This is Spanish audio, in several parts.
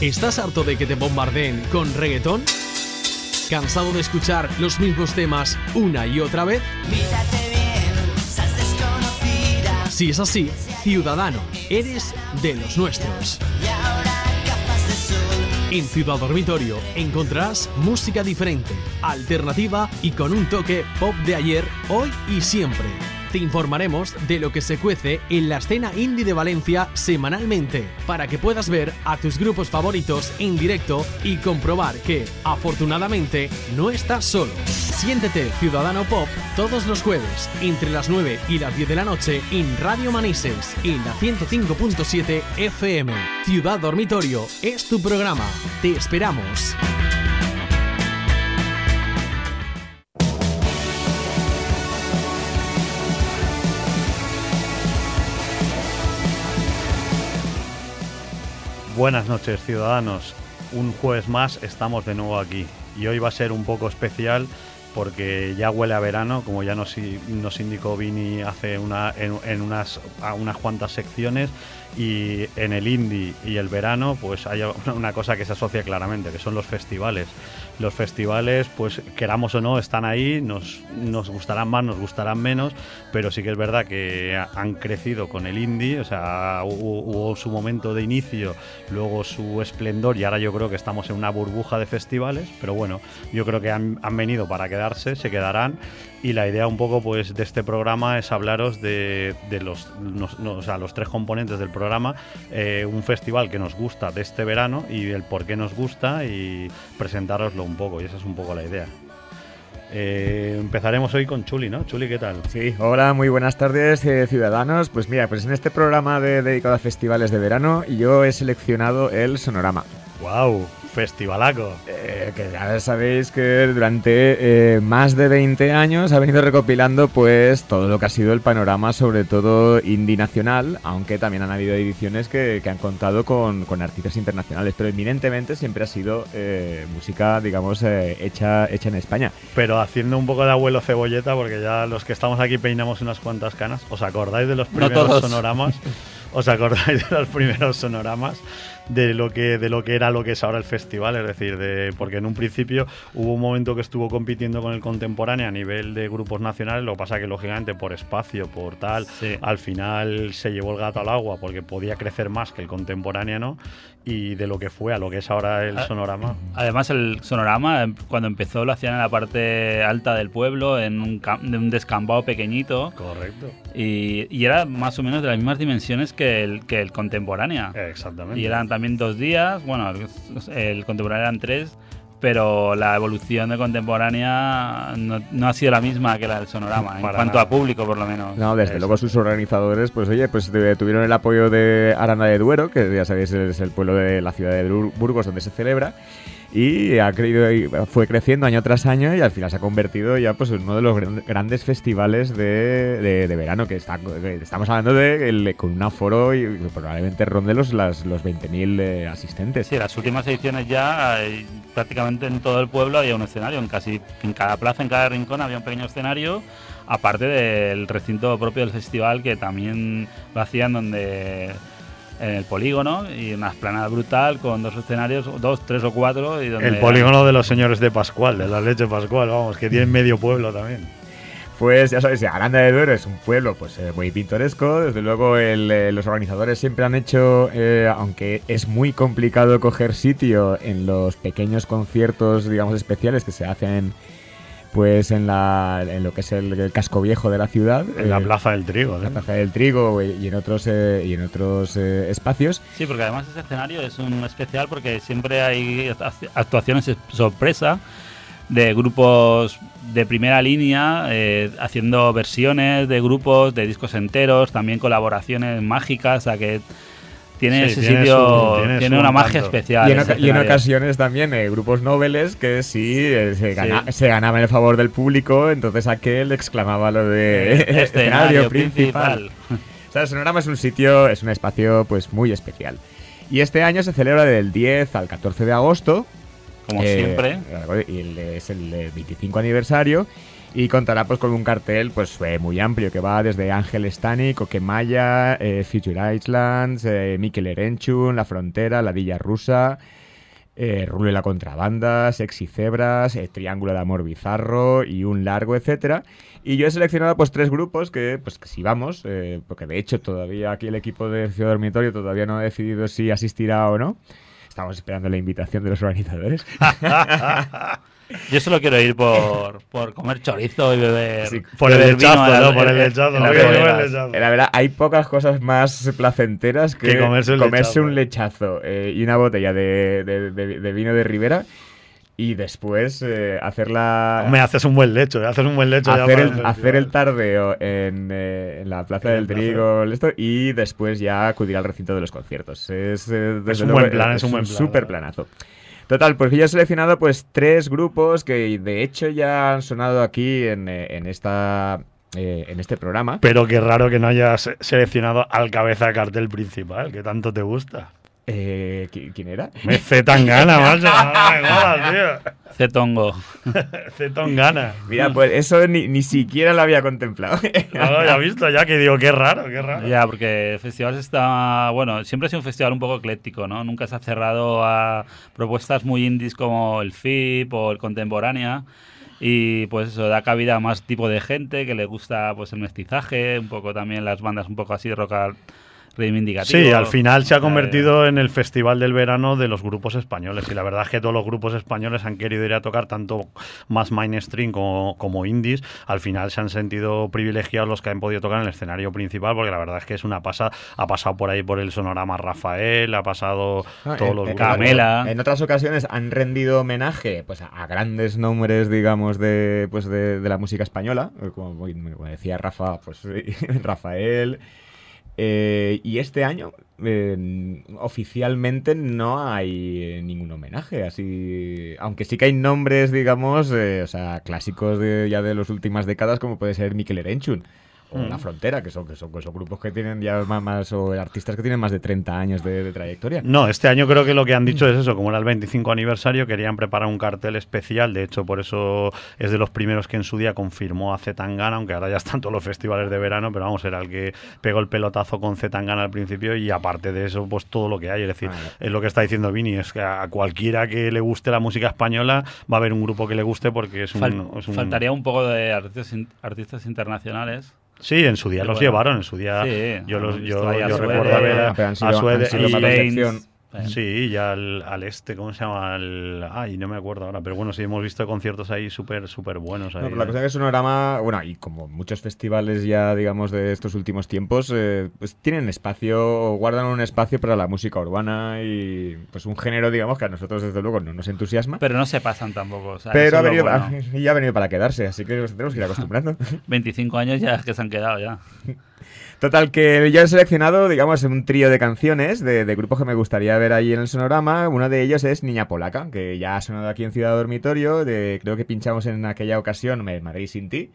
¿Estás harto de que te bombardeen con reggaetón? ¿Cansado de escuchar los mismos temas una y otra vez? Si es así, ciudadano, eres de los nuestros. En Ciudad Dormitorio encontrarás música diferente, alternativa y con un toque pop de ayer, hoy y siempre te informaremos de lo que se cuece en la escena indie de Valencia semanalmente, para que puedas ver a tus grupos favoritos en directo y comprobar que, afortunadamente, no estás solo. Siéntete Ciudadano Pop todos los jueves, entre las 9 y las 10 de la noche, en Radio Manises, en la 105.7 FM. Ciudad Dormitorio es tu programa. Te esperamos. Buenas noches, ciudadanos. Un jueves más estamos de nuevo aquí y hoy va a ser un poco especial porque ya huele a verano, como ya nos, nos indicó Vini hace una, en, unas, unas cuantas secciones y en el indie y el verano pues hay una cosa que se asocia claramente, que son los festivales. Los festivales, pues queramos o no, están ahí, nos, nos gustarán más, nos gustarán menos, pero sí que es verdad que han crecido con el indie, o sea, hubo, su momento de inicio, luego su esplendor y ahora yo creo que estamos en una burbuja de festivales, pero bueno, yo creo que han, han venido para quedarse, se quedarán y la idea un poco pues de este programa es hablaros de, los, los tres componentes del programa, eh, un festival que nos gusta de este verano y el por qué nos gusta y presentaroslo un poco y esa es un poco la idea. Eh, empezaremos hoy con Chuli, ¿no? Chuli, ¿qué tal? Sí, hola, muy buenas tardes, eh, ciudadanos. Pues mira, pues en este programa de, dedicado a festivales de verano, yo he seleccionado el Sonorama. ¡Wow! Festivalaco. Eh, que ya sabéis que durante eh, más de 20 años ha venido recopilando pues todo lo que ha sido el panorama, sobre todo indie nacional, aunque también han habido ediciones que, han contado con, artistas internacionales, pero eminentemente siempre ha sido eh, música, digamos, hecha, hecha en España. Pero haciendo un poco de abuelo cebolleta, porque ya los que estamos aquí peinamos unas cuantas canas, ¿os acordáis de los primeros sonoramas? ¿Os acordáis de los primeros sonoramas? De lo que de lo que era lo que es ahora el festival, es decir, de porque en un principio hubo un momento que estuvo compitiendo con el contemporáneo a nivel de grupos nacionales, lo que pasa que lógicamente por espacio, por tal, al final se llevó el gato al agua porque podía crecer más que el contemporáneo, ¿no? Y de lo que fue a lo que es ahora el sonorama. Además el sonorama em, cuando empezó lo hacían en la parte alta del pueblo, en un, un descampado pequeñito. Correcto. Y, y, era más o menos de las mismas dimensiones que el, que el contemporáneo. Exactamente. Y eran también también dos días, bueno, el contemporáneo eran tres, pero la evolución de contemporánea no, ha sido la misma que la del sonorama, en cuanto a público por lo menos. No, desde luego sus organizadores, pues oye, pues tuvieron el apoyo de Arana de Duero, que ya sabéis es el pueblo de la ciudad de Burgos donde se celebra, y ha creído fue creciendo año tras año y al final se ha convertido ya pues en uno de los grandes festivales de, verano que, está, estamos hablando de con un aforo y probablemente ronde los, los 20.000 eh, asistentes. Sí, las últimas ediciones ya prácticamente en todo el pueblo había un escenario, en casi en cada plaza, en cada rincón había un pequeño escenario aparte del recinto propio del festival que también lo hacían donde en el polígono y una esplanada brutal con dos escenarios, dos, tres o cuatro. Y el polígono de los señores de Pascual, de la leche Pascual, vamos, que tiene medio pueblo también. Pues ya sabéis, Aranda de Duero es un pueblo pues eh, muy pintoresco. Desde luego eh, los organizadores siempre han hecho, eh, aunque es muy complicado coger sitio en los pequeños conciertos, digamos, especiales que se hacen pues en, la, en lo que es el, casco viejo de la ciudad. En la eh, Plaza del Trigo. En la Plaza del Trigo y en otros, eh, y en otros eh, espacios. Sí, porque además ese escenario es un especial porque siempre hay actuaciones sorpresa de grupos de primera línea haciendo versiones de grupos de discos enteros, también colaboraciones mágicas, a que tiene ese sitio, tiene, una magia especial. Y en, ocasiones también eh, grupos noveles que sí eh, se, ganaban el favor del público, entonces aquel exclamaba lo de este escenario principal. o sea, Sonorama es un sitio, es un espacio pues muy especial. Y este año se celebra del 10 al 14 de agosto. Como siempre. Y es el 25 aniversario. Y contará pues con un cartel pues eh, muy amplio que va desde Ángel Stani, Coquemaya, eh, Future Islands, eh, Mikel Erenchun, La Frontera, La Villa Rusa, eh, Rulo y la Contrabanda, Sexy Cebras, eh, Triángulo de Amor Bizarro y un largo, etcétera. Y yo he seleccionado pues tres grupos que, pues que si vamos, porque de hecho todavía aquí el equipo de Ciudad Dormitorio todavía no ha decidido si asistirá o no. Estamos esperando la invitación de los organizadores. Yo solo quiero ir por, por comer chorizo y beber. Sí, por el beber lechazo, ¿no? Por el lechazo. en. Eh, La verdad, hay pocas cosas más placenteras que, Que comerse un lechazo. un lechazo eh, y una botella de, de- de- de vino de Ribera y después eh, hacerla... Me haces un buen lecho, haces un buen lecho. hacer el, hacer el tardeo en, eh, en la Plaza En del. Trigo esto, y después ya acudir al recinto de los conciertos. Es, eh, desde un luego, buen plan, es un buen plan, súper la planazo. Total, pues yo he seleccionado pues tres grupos que de hecho ya han sonado aquí en, eh, en esta eh, en este programa. Pero qué raro que no hayas seleccionado al cabeza cartel principal, que tanto te gusta. Eh, ¿qui- ¿Quién era? Me C tan gana, macho. No me jodas, tío. Cetongo. C tan gana. Mira, pues eso ni, ni siquiera lo había contemplado. No, ya he visto, ya que digo, qué raro, qué raro. Ya, porque el festival está. Bueno, siempre ha sido un festival un poco ecléctico, ¿no? Nunca se ha cerrado a propuestas muy indies como el FIP o el Contemporánea. Y pues eso, da cabida a más tipo de gente que le gusta pues el mestizaje, un poco también las bandas un poco así de rock al- reivindicativo. Sí, al final se ha Eh, convertido en el festival del verano de los grupos españoles. Y la verdad es que todos los grupos españoles han querido ir a tocar tanto más mainstream como, como indies. Al final se han sentido privilegiados los que han podido tocar en el escenario principal, porque la verdad es que es una pasada. Ha pasado por ahí por el sonorama Rafael, ha pasado Ah, todos en- los en- grupos. Camela. En otras ocasiones han rendido homenaje pues, a, grandes nombres, digamos, de, pues, de, de la música española. Como, como decía Rafa, pues Rafael. Eh, y este año eh, oficialmente no hay ningún homenaje, así aunque sí que hay nombres, digamos, eh, o sea, clásicos de, ya de las últimas décadas, como puede ser Mikel Erenchun o Mm. La Frontera, que son, que son, que son grupos que tienen ya más, más- o artistas que tienen más de 30 años de, de trayectoria. No, este año creo que lo que han dicho es eso, como era el 25 aniversario, querían preparar un cartel especial, de hecho por eso es de los primeros que en su día confirmó a Zetangana, aunque ahora ya están todos los festivales de verano, pero vamos, era el que pegó el pelotazo con Zetangana al principio y aparte de eso, pues todo lo que hay, es decir, Ah, es lo que está diciendo Vini, es que a cualquiera que le guste la música española va a haber un grupo que le guste porque es un... Fal- es un- Faltaría un poco de artistas, in- artistas internacionales. Sí, en su día Pero los bueno. llevaron, en su día Sí, yo, los, yo, a yo recuerdo ver a, sido- a Suede- Eh, Sí, y al, al este, ¿cómo se llama? Al, ay, no me acuerdo ahora, pero bueno, sí hemos visto conciertos ahí súper, súper buenos. Ahí, No, pero la cosa es que Sonorama, bueno, y como muchos festivales ya, digamos, de estos últimos tiempos, eh, pues tienen espacio, guardan un espacio para la música urbana y pues un género, digamos, que a nosotros desde luego no nos entusiasma. Pero, Pero no se pasan tampoco. o sea, ha es lo venido, bueno. y ha venido para quedarse, así que nos tenemos que ir acostumbrando. 25 años ya que se han quedado ya. Total, que yo he seleccionado, digamos, un trío de canciones de, grupos que me gustaría ver ahí en el Sonorama. Uno de ellos es Niña Polaca, que ya ha sonado aquí en Ciudad Dormitorio. De, creo que pinchamos en aquella ocasión Madrid sin ti.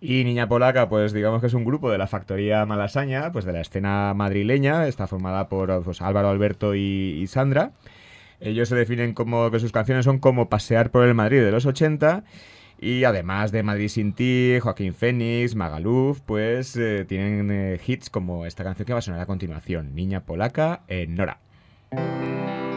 Y Niña Polaca, pues digamos que es un grupo de la factoría Malasaña, pues de la escena madrileña. Está formada por pues, Álvaro, Alberto y, y Sandra. Ellos se definen como que sus canciones son como pasear por el Madrid de los 80. Y además de Madrid sin ti, Joaquín Fénix, Magaluf, pues eh, tienen eh, hits como esta canción que va a sonar a continuación, Niña Polaca, en Nora. Nora,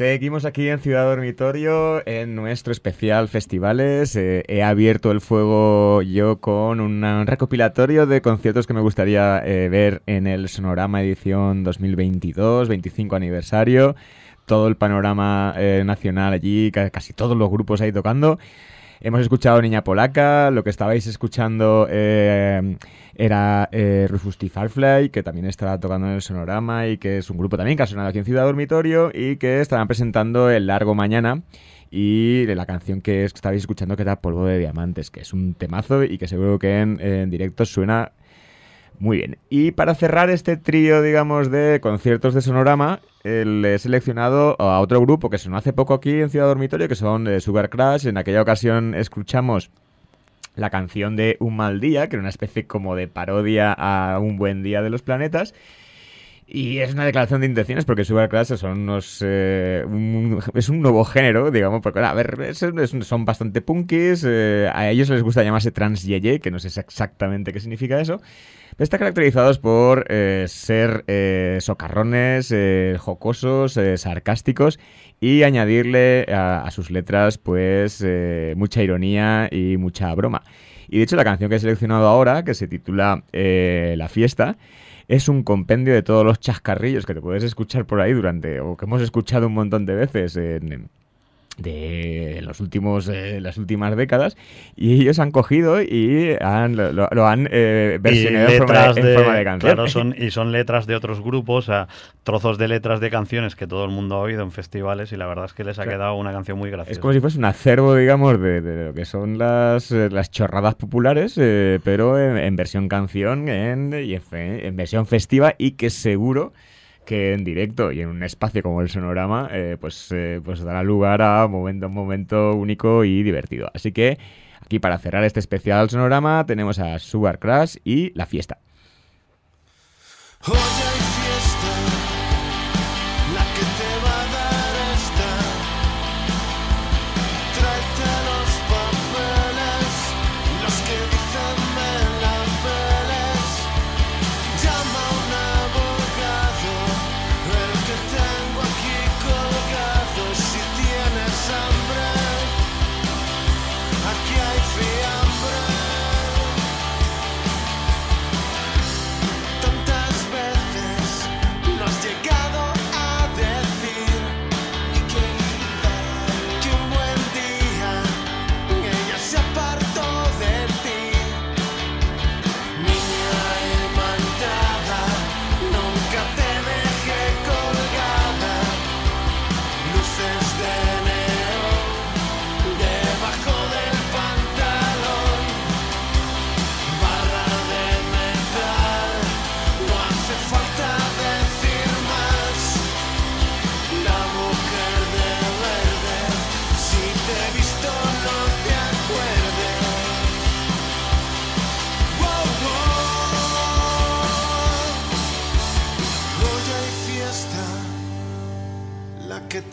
Seguimos aquí en Ciudad Dormitorio en nuestro especial festivales. Eh, he abierto el fuego yo con una- un recopilatorio de conciertos que me gustaría eh, ver en el Sonorama edición 2022, 25 aniversario. Todo el panorama eh, nacional allí, ca- casi todos los grupos ahí tocando. Hemos escuchado Niña Polaca, lo que estabais escuchando eh, era eh, Rufus T. Firefly, que también está tocando en el Sonorama y que es un grupo también que ha sonado aquí en Ciudad Dormitorio y que estarán presentando El Largo Mañana y de la canción que estabais escuchando que era Polvo de Diamantes, que es un temazo y que seguro que en, en directo suena muy bien. Y para cerrar este trío, digamos, de conciertos de Sonorama, el- he seleccionado a otro grupo que sonó hace poco aquí en Ciudad Dormitorio, que son eh, Sugar Crash. En aquella ocasión escuchamos la canción de Un mal día, que era una especie como de parodia a Un buen día de los planetas. Y es una declaración de intenciones porque Sugar Crash son unos. eh, es un nuevo género, digamos, porque, a ver, son bastante punkis. eh, a ellos les gusta llamarse trans yeye, que no sé exactamente qué significa eso. Pero están caracterizados por eh, ser eh, socarrones, jocosos, sarcásticos y añadirle a, a sus letras, pues, mucha ironía y mucha broma. Y de hecho, la canción que he seleccionado ahora, que se titula La fiesta, es un compendio de todos los chascarrillos que te puedes escuchar por ahí durante, o que hemos escuchado un montón de veces en, de los últimos, eh, las últimas décadas, y ellos han cogido y han, lo, lo- lo han eh, versionado en forma, de, en de, forma de canción. claro, son, y son letras de otros grupos, trozos de letras de canciones que todo el mundo ha oído en festivales y la verdad es que les ha Claro. quedado una canción muy graciosa. Es como si fuese un acervo, digamos, de, de lo que son las, las chorradas populares, eh, pero en, en versión canción en, y en versión festiva y que seguro que en directo y en un espacio como el Sonorama, eh, pues, eh, pues dará lugar a un momento, un momento único y divertido. Así que aquí para cerrar este especial Sonorama tenemos a Sugar Crash y La Fiesta.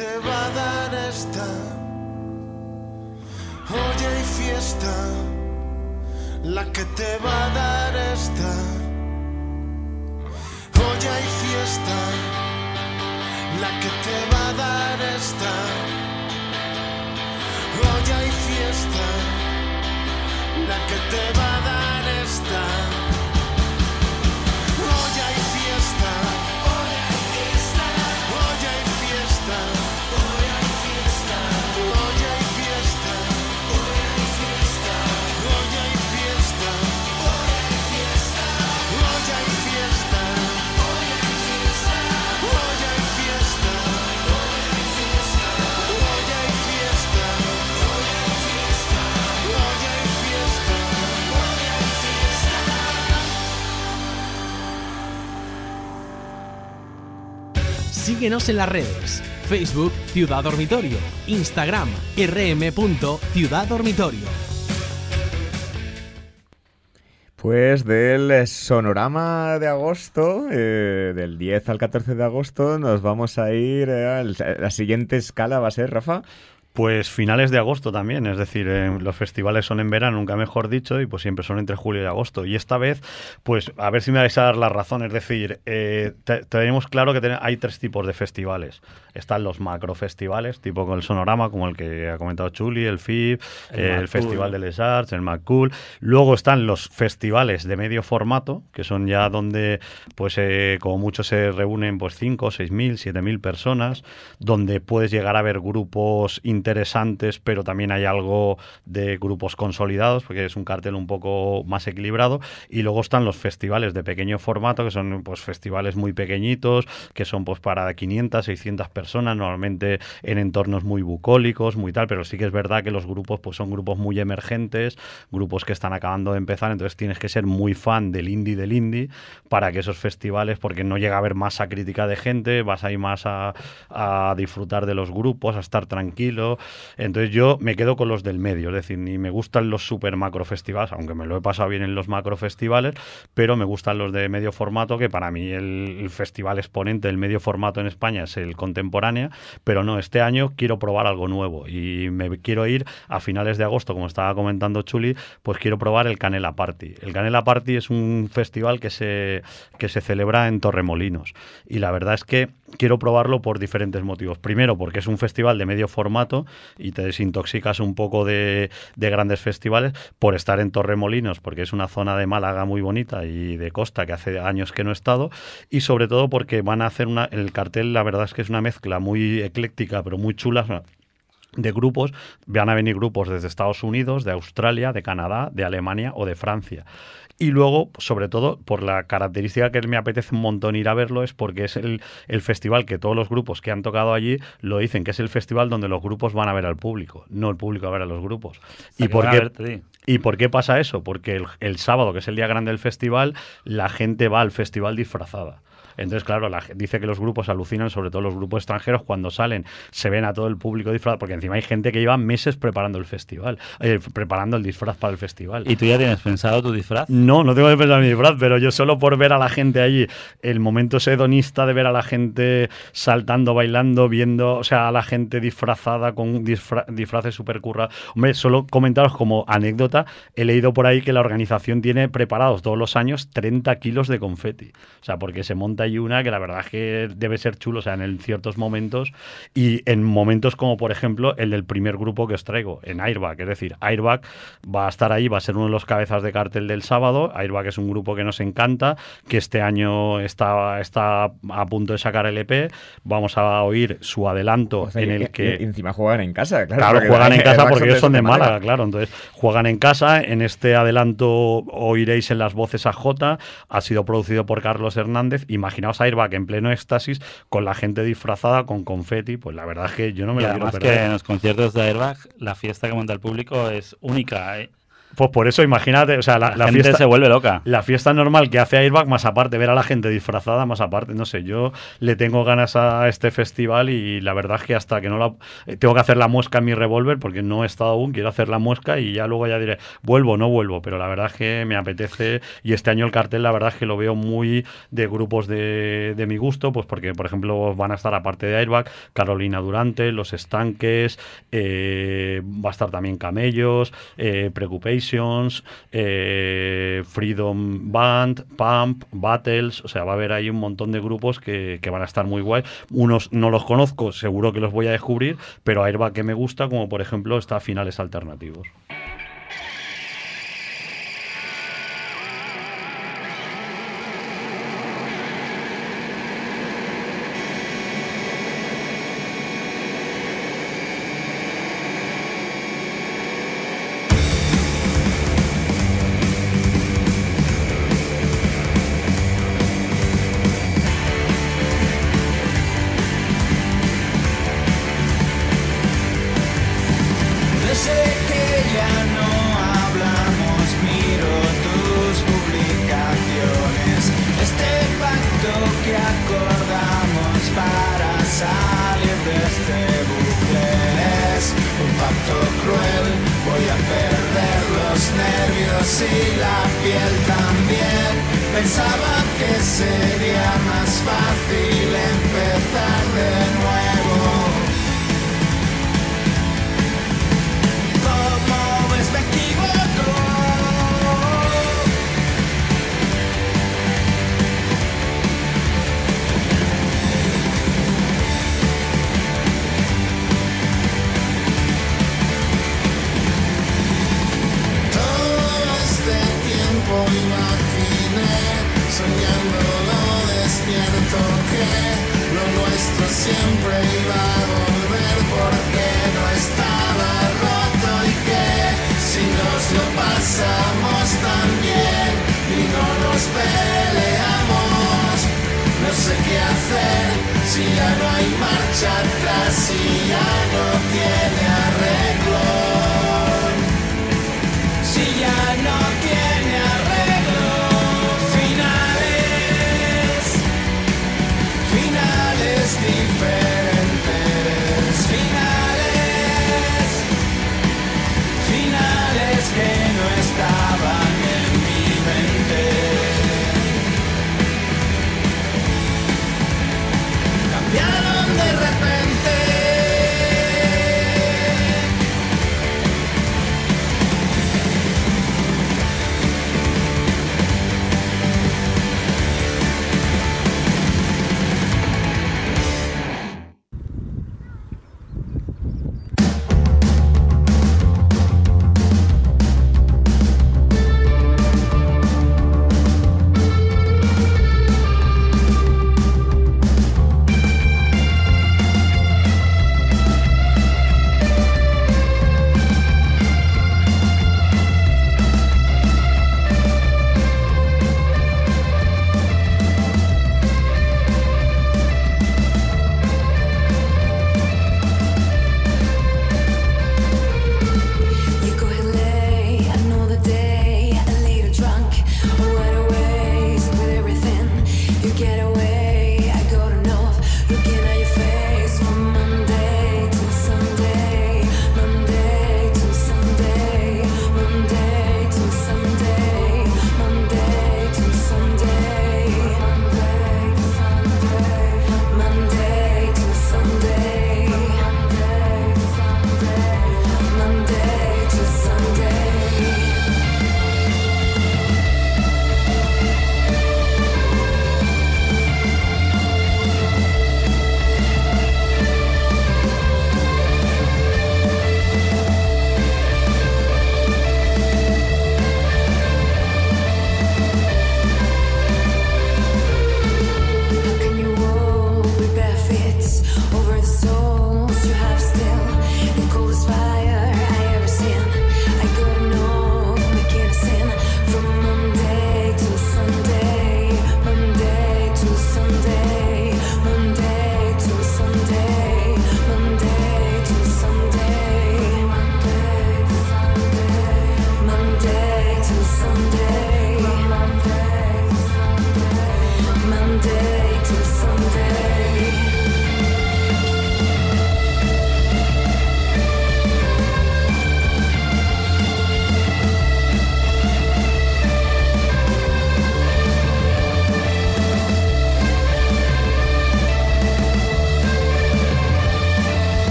Te va a dar esta. Hoy hay fiesta, la que te va a dar esta. Hoy hay fiesta, la que te va a dar esta. Hoy hay fiesta, la que te va a dar esta. En las redes. Facebook Ciudad Dormitorio. Instagram rm.ciudaddormitorio. Pues del sonorama de agosto, eh, del 10 al 14 de agosto, nos vamos a ir eh, la siguiente escala va a ser, Rafa. Pues finales de agosto también, es decir, eh, los festivales son en verano, nunca mejor dicho, y pues siempre son entre julio y agosto. Y esta vez, pues a ver si me vais a dar la razón, es decir, eh, te- tenemos claro que ten- hay tres tipos de festivales. Están los macrofestivales, tipo con el Sonorama, como el que ha comentado Chuli, el FIB, El eh. Festival de Les Arts, el McCool. Luego están los festivales de medio formato, que son ya donde, pues eh, como mucho se reúnen pues 5, 6 mil, 7 mil personas, donde puedes llegar a ver grupos interesantes, pero también hay algo de grupos consolidados, porque es un cartel un poco más equilibrado. Y luego están los festivales de pequeño formato, que son pues festivales muy pequeñitos, que son pues para 500, 600 personas, normalmente en entornos muy bucólicos, muy tal, pero sí que es verdad que los grupos pues son grupos muy emergentes, grupos que están acabando de empezar, entonces tienes que ser muy fan del indie del indie para que esos festivales, porque no llega a haber masa crítica de gente, vas ahí más a, a disfrutar de los grupos, a estar tranquilo. Entonces yo me quedo con los del medio, es decir, ni me gustan los super macro festivales, aunque me lo he pasado bien en los macro festivales, pero me gustan los de medio formato, que para mí el, festival exponente del medio formato en España es el Contemporánea, pero no, este año quiero probar algo nuevo y me quiero ir a finales de agosto, como estaba comentando Chuli, pues quiero probar el Canela Party. El Canela Party es un festival que se, que se celebra en Torremolinos y la verdad es que quiero probarlo por diferentes motivos. Primero, porque es un festival de medio formato y te desintoxicas un poco de, de grandes festivales por estar en Torremolinos, porque es una zona de Málaga muy bonita y de costa que hace años que no he estado, y sobre todo porque van a hacer una, el cartel, la verdad es que es una mezcla muy ecléctica, pero muy chula de grupos, van a venir grupos desde Estados Unidos, de Australia, de Canadá, de Alemania o de Francia. Y luego, sobre todo, por la característica que me apetece un montón ir a verlo, es porque es el, el festival que todos los grupos que han tocado allí lo dicen, que es el festival donde los grupos van a ver al público, no el público a ver a los grupos. ¿Y por, qué, verte. ¿Y por qué pasa eso? Porque el, el sábado, que es el día grande del festival, la gente va al festival disfrazada. Entonces, claro, la, dice que los grupos alucinan, sobre todo los grupos extranjeros, cuando salen, se ven a todo el público disfrazado, porque encima hay gente que lleva meses preparando el festival, eh, preparando el disfraz para el festival. ¿Y tú ya tienes pensado tu disfraz? No, no tengo que pensar en mi disfraz, pero yo solo por ver a la gente allí, el momento hedonista de ver a la gente saltando, bailando, viendo, o sea, a la gente disfrazada con disfra- disfraces super curra. Hombre, solo comentaros como anécdota, he leído por ahí que la organización tiene preparados todos los años 30 kilos de confeti. O sea, porque se monta ahí una que la verdad es que debe ser chulo, o sea, en el- ciertos momentos y en momentos como, por ejemplo, el del primer grupo que os traigo, en Airbag. Es decir, Airbag va a estar ahí, va a ser uno de los cabezas de cartel del sábado. Airbag es un grupo que nos encanta, que este año está, está a punto de sacar el EP. Vamos a oír su adelanto O sea, en el y- que... y encima juegan en casa, claro. Claro, juegan en casa porque ellos son de Málaga, claro. Entonces, juegan en casa. En este adelanto oiréis en las voces a J. Ha sido producido por Carlos Hernández. Imaginaos a Airbag en pleno éxtasis con la gente disfrazada con confeti. Pues la verdad es que yo no me y lo quiero perder. que en los conciertos de Airbag la fiesta que monta el público es única. ¿eh? Pues por eso, imagínate, o sea, la, La, la gente fiesta. se vuelve loca. La fiesta normal que hace Airbag, más aparte, ver a la gente disfrazada, más aparte, no sé, yo le tengo ganas a este festival y la verdad es que hasta que no la... eh, Tengo que hacer la muesca en mi revólver porque no he estado aún, quiero hacer la muesca y ya luego ya diré, vuelvo o no vuelvo, pero la verdad es que me apetece y este año el cartel la verdad es que lo veo muy de grupos de, de mi gusto, pues porque por ejemplo van a estar aparte de Airbag, Carolina Durante, Los Estanques, eh, va a estar también Camellos, eh, Eh, Freedom Band, Pump, Battles, o sea, va a haber ahí un montón de grupos que, que van a estar muy guay. Unos no los conozco, seguro que los voy a descubrir, pero Airbag que me gusta, como por ejemplo está Finales Alternativos. Este bucle es un pacto cruel. Voy a perder los nervios y la piel también. Pensaba que sería más fácil empezar de nuevo. siempre iba a volver porque no estaba roto y que si nos lo pasamos tan bien y no nos peleamos, no sé qué hacer si ya no hay marcha atrás y si ya no tiene. Que no estaban en mi mente. Cambiaron de repente.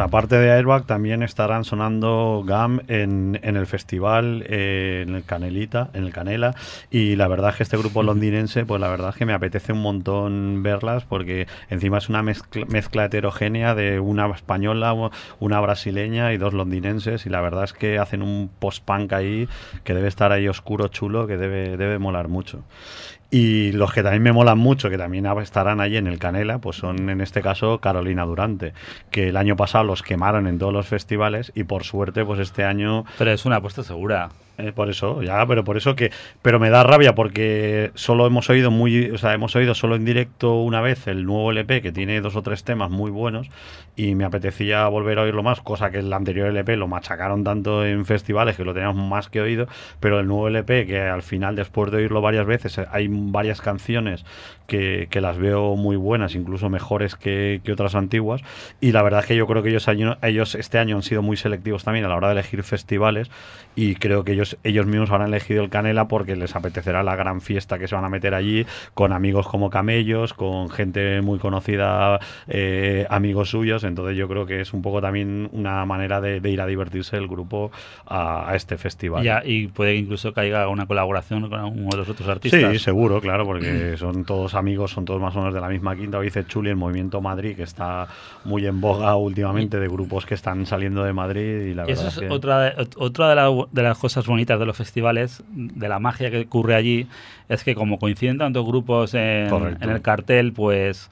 Aparte de Airbag también estarán sonando GAM en, en el festival, eh, en el Canelita, en el Canela. Y la verdad es que este grupo londinense, pues la verdad es que me apetece un montón verlas porque encima es una mezcla, mezcla heterogénea de una española, una brasileña y dos londinenses. Y la verdad es que hacen un post-punk ahí que debe estar ahí oscuro, chulo, que debe, debe molar mucho. Y los que también me molan mucho, que también estarán allí en el Canela, pues son en este caso Carolina Durante, que el año pasado los quemaron en todos los festivales y por suerte pues este año Pero es una apuesta segura. Eh, por eso, ya, pero por eso que. Pero me da rabia porque solo hemos oído muy. O sea, hemos oído solo en directo una vez el nuevo LP que tiene dos o tres temas muy buenos y me apetecía volver a oírlo más, cosa que el anterior LP lo machacaron tanto en festivales que lo teníamos más que oído, pero el nuevo LP que al final, después de oírlo varias veces, hay varias canciones que, que las veo muy buenas, incluso mejores que, que otras antiguas. Y la verdad es que yo creo que ellos, ellos este año han sido muy selectivos también a la hora de elegir festivales y creo que ellos, ellos mismos habrán elegido el Canela porque les apetecerá la gran fiesta que se van a meter allí con amigos como Camellos, con gente muy conocida, eh, amigos suyos. Entonces yo creo que es un poco también una manera de, de ir a divertirse el grupo a, a este festival. Ya, y puede que incluso caiga una colaboración con uno de los otros artistas. Sí, seguro, claro, porque son todos amigos, son todos más o menos de la misma quinta. Hoy dice Chuli, el Movimiento Madrid, que está muy en boga últimamente de grupos que están saliendo de Madrid. Y la Eso verdad es es que- otra, de, otra de, la- de las cosas bonitas de los festivales, de la magia que ocurre allí, es que como coinciden tantos grupos en, en el cartel, pues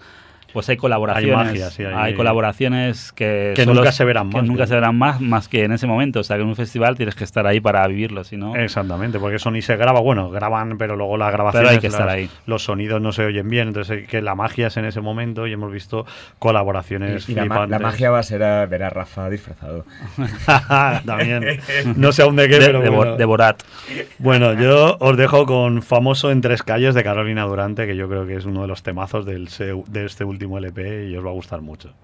pues hay colaboraciones. magia, sí, hay- colaboraciones que, Que solo- nunca se verán que más, nunca que- se verán más, más que en ese momento. O sea, que en un festival tienes que estar ahí para vivirlo, si no... Exactamente, porque eso ni se graba, bueno, graban, pero luego las grabaciones, Pero hay que estar las- ahí. los sonidos no se oyen bien, entonces eh, que la magia es en ese momento y hemos visto colaboraciones Y, y la, ma- la flipantes. magia va a ser a ver a Rafa disfrazado. También, no sé aún de qué, de, pero de bueno. de Borat. Bueno, yo os dejo con famoso en tres calles de Carolina Durante, que yo creo que es uno de los temazos del de este último LP y os va a gustar mucho.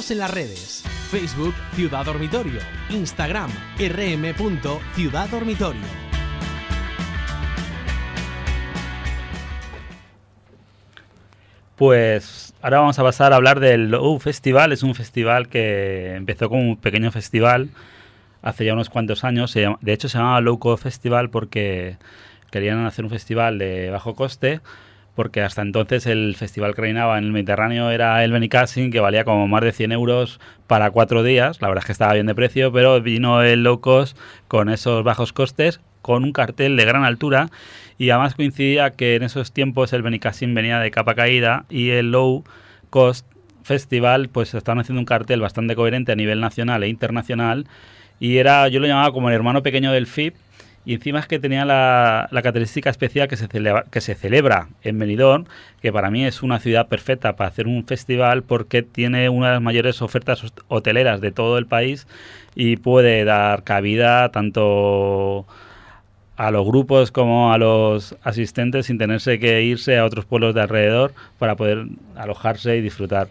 Síguenos en las redes. Facebook Ciudad Dormitorio. Instagram rm.ciudaddormitorio. Pues ahora vamos a pasar a hablar del Low Festival. Es un festival que empezó como un pequeño festival hace ya unos cuantos años. De hecho, se llamaba Low Cost Festival porque querían hacer un festival de bajo coste. Porque hasta entonces el festival que reinaba en el Mediterráneo era el Benicassin, que valía como más de 100 euros para cuatro días. La verdad es que estaba bien de precio, pero vino el low cost con esos bajos costes, con un cartel de gran altura. Y además coincidía que en esos tiempos el Benicassin venía de capa caída y el low cost festival pues estaban haciendo un cartel bastante coherente a nivel nacional e internacional y era yo lo llamaba como el hermano pequeño del FIP y encima es que tenía la, característica especial que se, celebra, que se celebra en Benidorm, que para mí es una ciudad perfecta para hacer un festival porque tiene una de las mayores ofertas hot- hoteleras de todo el país y puede dar cabida tanto a los grupos como a los asistentes sin tenerse que irse a otros pueblos de alrededor para poder alojarse y disfrutar.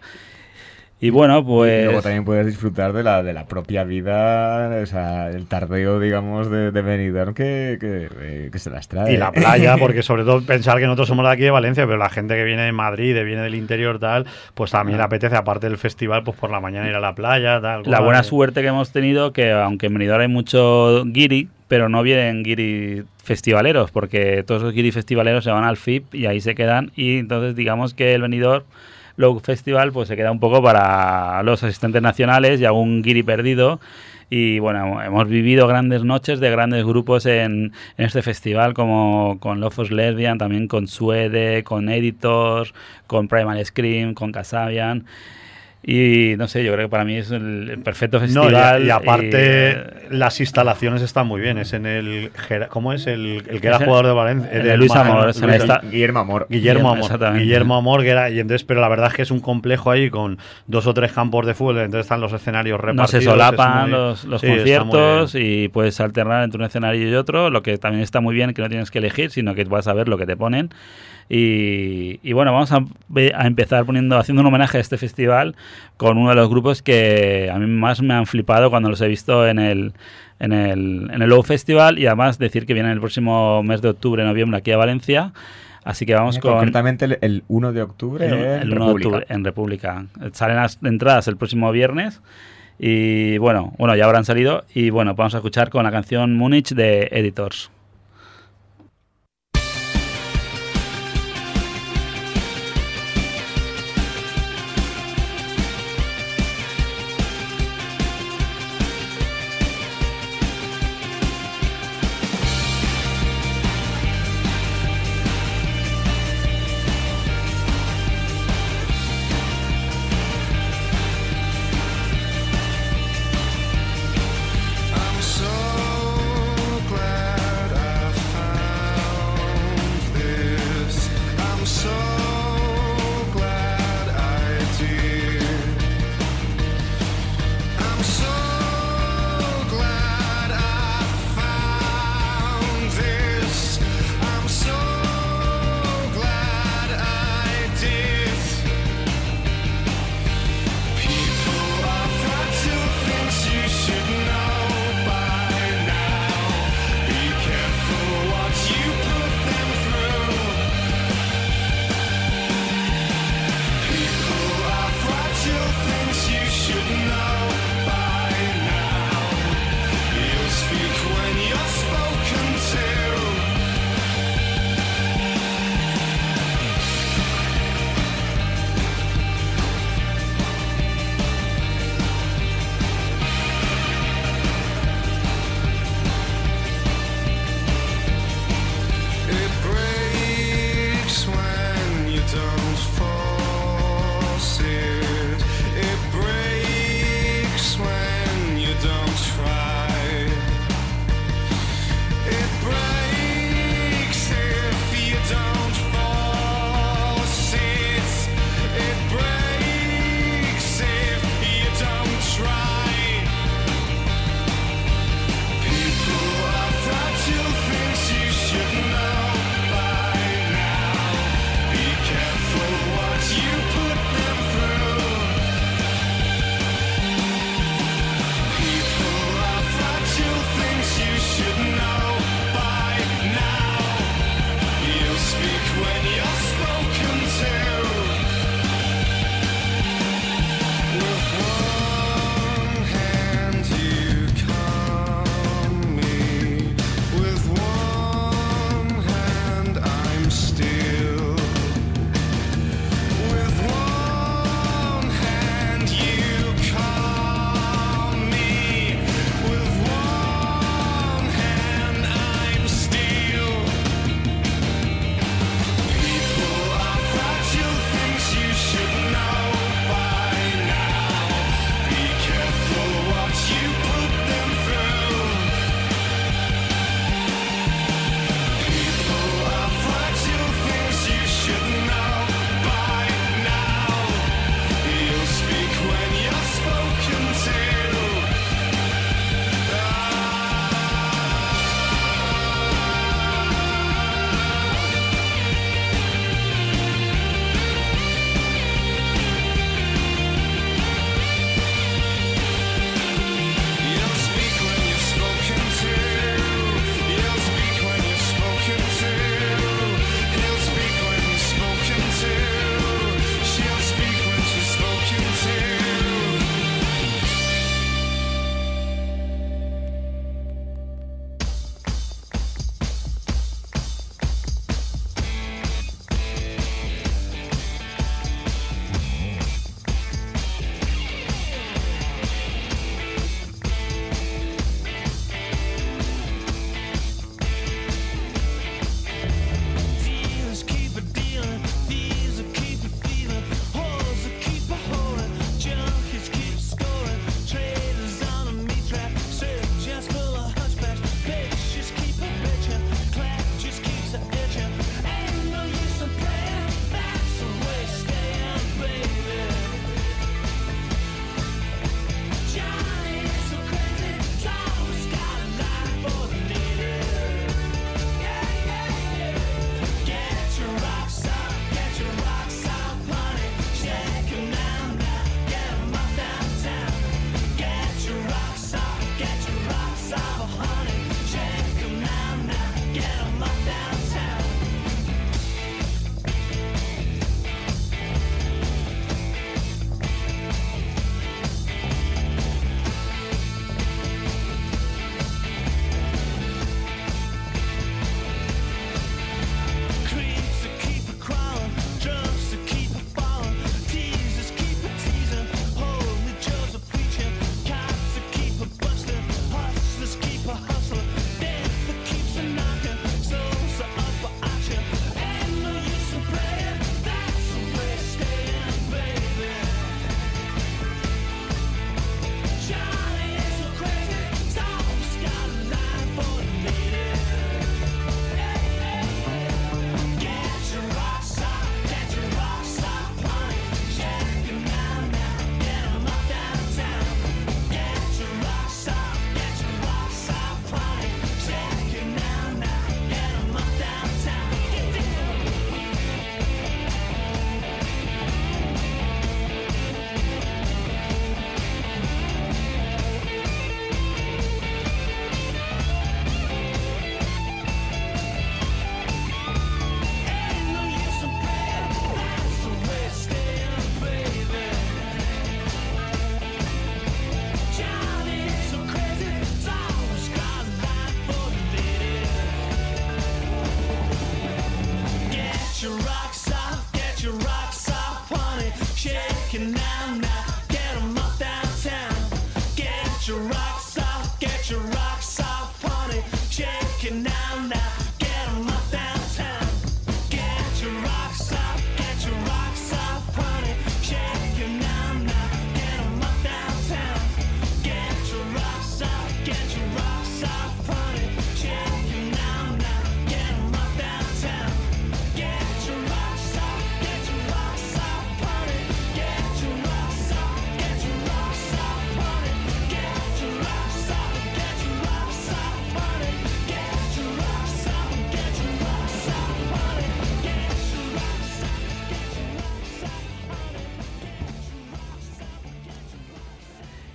Y bueno, Y pues... luego también puedes disfrutar de la, de la propia vida, o sea, el tardeo, digamos, de, de Benidorm que, que, eh, que se las trae. Y la playa, porque sobre todo pensar que nosotros somos de aquí de Valencia, pero la gente que viene de Madrid, que viene del interior, tal, pues también le apetece, aparte del festival, pues por la mañana ir a la playa, tal. La cual. buena suerte que hemos tenido que aunque en Benidorm hay mucho guiri, pero no vienen guiri festivaleros, porque todos los guiri festivaleros se van al FIP y ahí se quedan y entonces digamos que el Benidorm Low Festival pues se queda un poco para los asistentes nacionales y algún guiri perdido y bueno, hemos vivido grandes noches de grandes grupos en, en este festival, como con Lofos Lesbian, también con Suede, con Editors, con Primal Scream, con Casabian. Y no sé, yo creo que para mí es el, el perfecto No, y- festival. y, aparte, y, las instalaciones están muy bien. Es en el. ¿Cómo es? El, el que era jugador de Valencia. el de Luis Amor, Luis- Guillermo Amor. Guillermo Guillermo, Amor. Guillermo Amor, que era. Y entonces, pero la verdad es que es un complejo ahí con dos o tres campos de fútbol. Entonces están los escenarios no repartidos. se es solapan muy- los, los sí, conciertos y puedes alternar entre un escenario y otro, lo que también está muy bien que no tienes que elegir, sino que vas a ver lo que te ponen. Y, y bueno, vamos a, empezar poniendo, haciendo un homenaje a este festival con uno de los grupos que a mí más me han flipado cuando los he visto en el, en el, en el Low Festival y además decir que viene el próximo mes de octubre, noviembre aquí a Valencia. Así que vamos con... Concretamente el, el 1 de octubre El, en el 1 de República. octubre en República. Salen las entradas el próximo viernes. Y bueno, bueno, ya habrán salido. Y bueno, vamos a escuchar con la canción Múnich de Editors.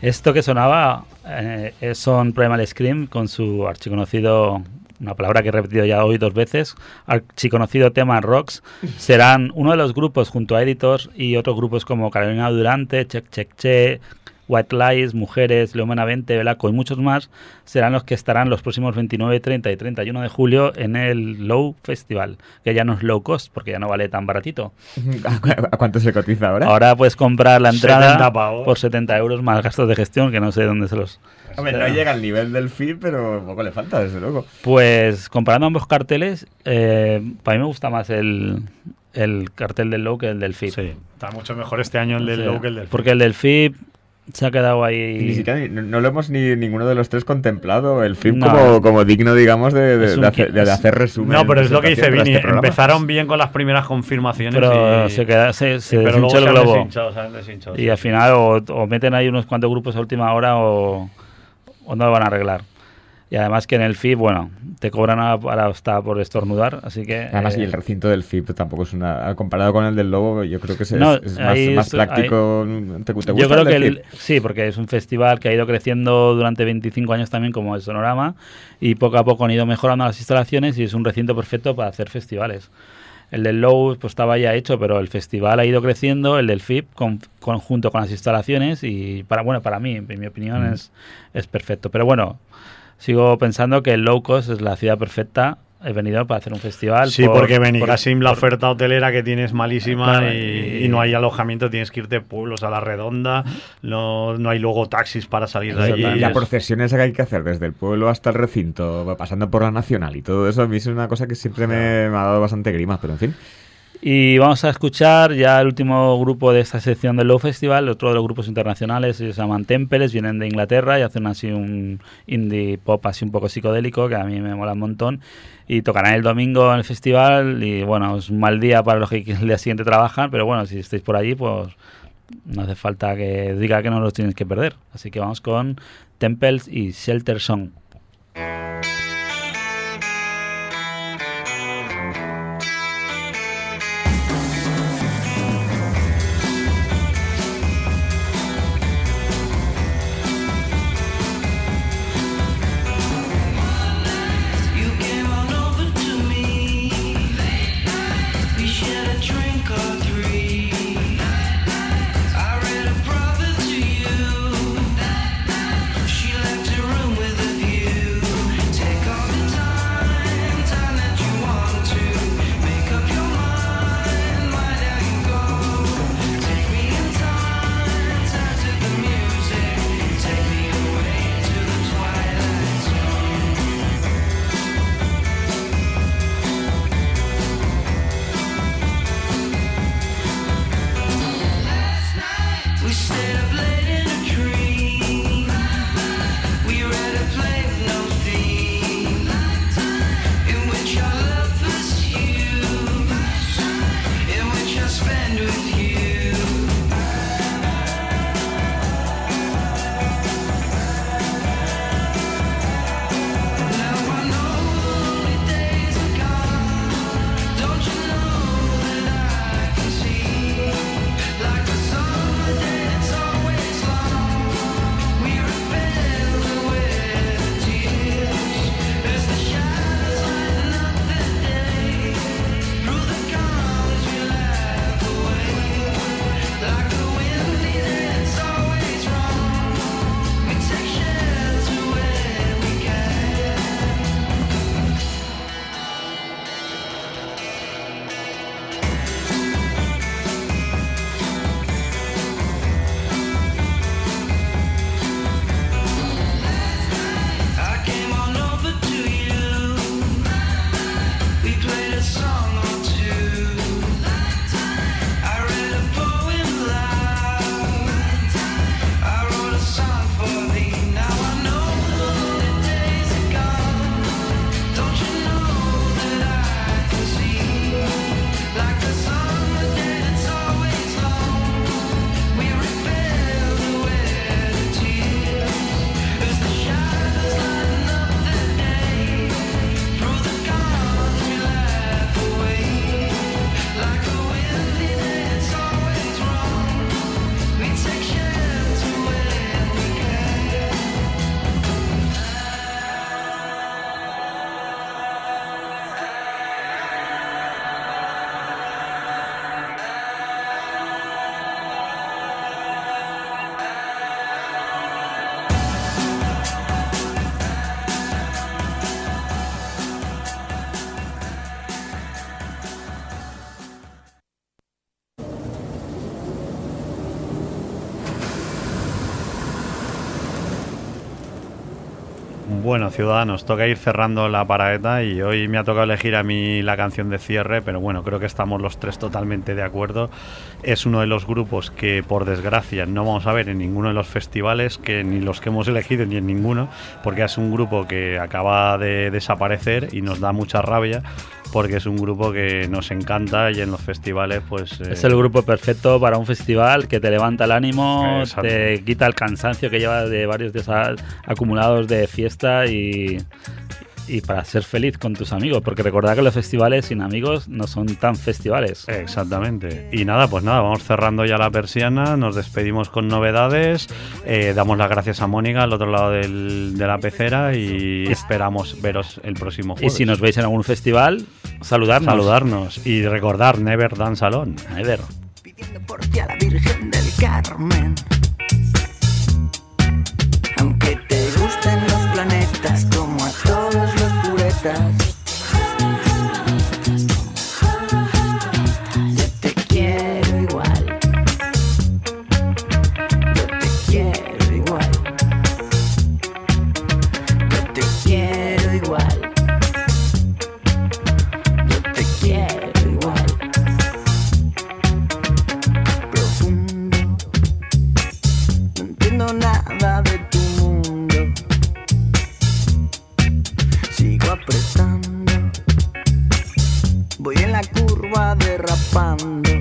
Esto que sonaba eh, son Primal Scream con su archiconocido, una palabra que he repetido ya hoy dos veces, archiconocido tema Rocks. Serán uno de los grupos junto a Editors y otros grupos como Carolina Durante, Check Check Che, White Lies, Mujeres, Leo Benavente, Belaco y muchos más serán los que estarán los próximos 29, 30 y 31 de julio en el Low Festival, que ya no es low cost porque ya no vale tan baratito. ¿A cu- a cuánto se cotiza ahora? Ahora puedes comprar la 70 entrada por 70 euros más gastos de gestión, que no sé dónde se los... Hombre, no llega al nivel del FIP, pero poco le falta, desde luego. Pues comparando ambos carteles, eh, para mí me gusta más el, el cartel del Low que el del FIP. Sí, está mucho mejor este año el del Sí, Low que el del Porque el del FIP se ha quedado Y ni ahí... siquiera ni- no, no lo hemos ni ninguno de los tres contemplado, el No. como, como digno, digamos, de, de- hacer, de hacer resumen. No, pero es lo que dice Vini. este. Empezaron bien con las primeras confirmaciones. Pero y- se, queda, se, se pero luego el se han globo. deshinchado, se han deshinchado, Y sí. al final o, o meten ahí unos cuantos grupos a última hora o, o no lo van a arreglar. Y además que en el FIP, bueno, te cobran hasta por estornudar, así que... Además, eh, y el recinto del FIP tampoco es una. Comparado con el del Lobo, yo creo que es, No, es más, ahí más es- práctico. ¿Te, te gusta Yo creo el que el, sí, porque es un festival que ha ido creciendo durante 25 años también como el Sonorama y poco a poco han ido mejorando las instalaciones y es un recinto perfecto para hacer festivales. El del Low pues estaba ya hecho, pero el festival ha ido creciendo, el del FIP con, con- junto con las instalaciones y para bueno, para mí, en mi opinión es, es perfecto. Pero bueno, sigo pensando que el Low Cost es la ciudad perfecta. He venido para hacer un festival. Sí, por- porque por- Benicassim, la por- oferta hotelera que tienes malísima Claro, y, y- y no hay alojamiento, tienes que irte pueblos a la redonda, no, no hay luego taxis para salir de allí. y la es- procesión esa que hay que hacer desde el pueblo hasta el recinto, pasando por la nacional y todo eso, a mí es una cosa que siempre me, me ha dado bastante grima, pero en fin. Y vamos a escuchar ya el último grupo de esta sección del Low Festival, otro de los grupos internacionales, se llaman Temples, vienen de Inglaterra y hacen así un indie pop así un poco psicodélico, que a mí me mola un montón. Y tocarán el domingo en el festival y bueno, es un mal día para los que el día siguiente trabajan, pero bueno, si estáis por allí, pues no hace falta que diga que no los tienes que perder. Así que vamos con Temples y Shelter Song. Bueno, ciudadanos, toca ir cerrando la paraeta y hoy me ha tocado elegir a mí la canción de cierre, pero bueno, creo que estamos los tres totalmente de acuerdo. Es uno de los grupos que, por desgracia, no vamos a ver en ninguno de los festivales, que ni los que hemos elegido ni en ninguno, porque es un grupo que acaba de desaparecer y nos da mucha rabia, porque es un grupo que nos encanta y en los festivales, pues. eh, Es el grupo perfecto para un festival que te levanta el ánimo, Exacto. te quita el cansancio que llevas de varios días acumulados de fiesta y, y para ser feliz con tus amigos. Porque recordad que los festivales sin amigos no son tan festivales. Exactamente. Y nada, pues nada, vamos cerrando ya la persiana, nos despedimos con novedades, eh, damos las gracias a Mónica al otro lado del- de la pecera y esperamos veros el próximo Y jueves. si nos veis en algún festival, saludarnos. saludarnos y recordar Never Dance Alone. A ver. pidiendo por ti a la Virgen del Carmen. Puretas. Apretando. Voy en la curva derrapando.